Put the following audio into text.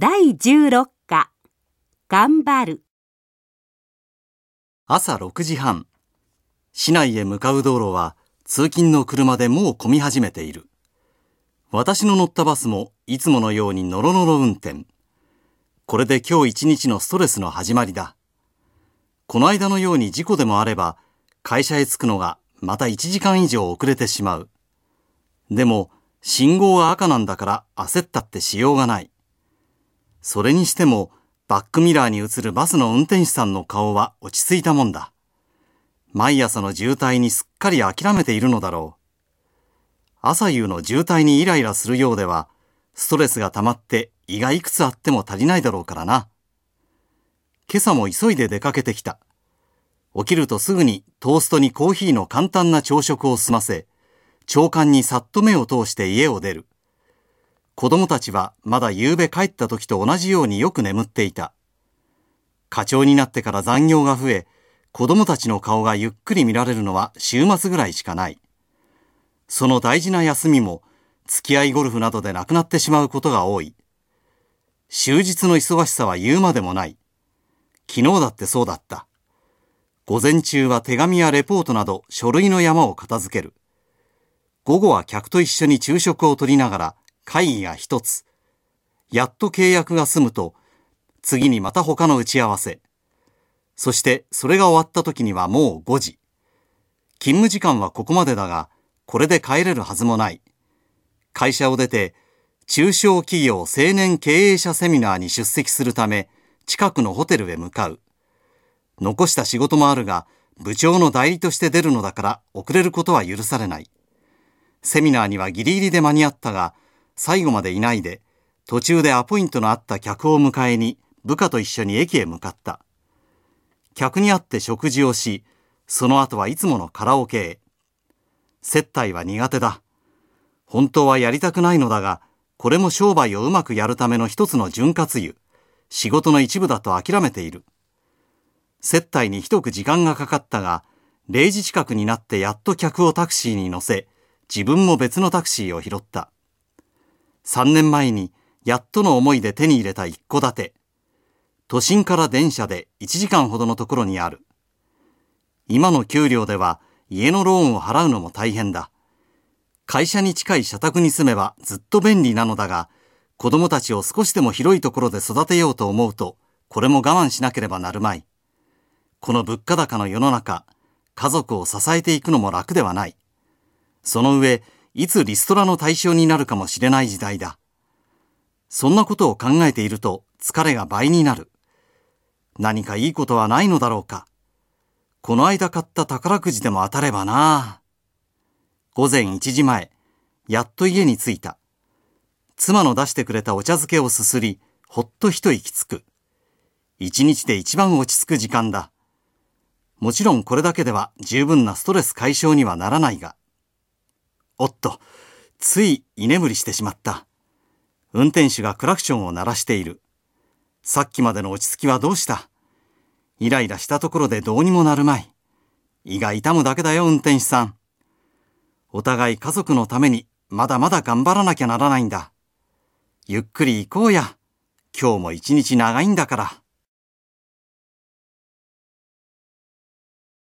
第16課頑張る朝6時半。市内へ向かう道路は通勤の車でもう混み始めている。私の乗ったバスもいつものようにノロノロ運転。これで今日一日のストレスの始まりだ。この間のように事故でもあれば会社へ着くのがまた1時間以上遅れてしまう。でも信号は赤なんだから焦ったってしようがない。それにしてもバックミラーに映るバスの運転手さんの顔は落ち着いたもんだ。毎朝の渋滞にすっかり諦めているのだろう。朝夕の渋滞にイライラするようでは、ストレスが溜まって胃がいくつあっても足りないだろうからな。今朝も急いで出かけてきた。起きるとすぐにトーストにコーヒーの簡単な朝食を済ませ、長官にさっと目を通して家を出る。子供たちはまだ夕べ帰った時と同じようによく眠っていた。課長になってから残業が増え、子供たちの顔がゆっくり見られるのは週末ぐらいしかない。その大事な休みも付き合いゴルフなどでなくなってしまうことが多い。終日の忙しさは言うまでもない。昨日だってそうだった。午前中は手紙やレポートなど書類の山を片付ける。午後は客と一緒に昼食をとりながら会議が一つ。やっと契約が済むと、次にまた他の打ち合わせ。そしてそれが終わった時にはもう5時。勤務時間はここまでだが、これで帰れるはずもない。会社を出て、中小企業青年経営者セミナーに出席するため、近くのホテルへ向かう。残した仕事もあるが、部長の代理として出るのだから遅れることは許されない。セミナーにはギリギリで間に合ったが、最後までいないで、途中でアポイントのあった客を迎えに部下と一緒に駅へ向かった。客に会って食事をし、その後はいつものカラオケへ。接待は苦手だ。本当はやりたくないのだが、これも商売をうまくやるための一つの潤滑油、仕事の一部だと諦めている。接待に一く時間がかかったが、0時近くになってやっと客をタクシーに乗せ、自分も別のタクシーを拾った。3年前にやっとの思いで手に入れた一戸建て。都心から電車で1時間ほどのところにある。今の給料では家のローンを払うのも大変だ。会社に近い社宅に住めばずっと便利なのだが、子供たちを少しでも広いところで育てようと思うと、これも我慢しなければなるまい。この物価高の世の中、家族を支えていくのも楽ではない。その上、いつリストラの対象になるかもしれない時代だ。そんなことを考えていると疲れが倍になる。何かいいことはないのだろうか。この間買った宝くじでも当たればな。午前1時前、やっと家に着いた。妻の出してくれたお茶漬けをすすり、ほっと一息つく。一日で一番落ち着く時間だ。もちろんこれだけでは十分なストレス解消にはならないが。おっと、つい居眠りしてしまった。運転手がクラクションを鳴らしている。さっきまでの落ち着きはどうした？イライラしたところでどうにもなるまい。胃が痛むだけだよ、運転手さん。お互い家族のためにまだまだ頑張らなきゃならないんだ。ゆっくり行こうや。今日も一日長いんだから。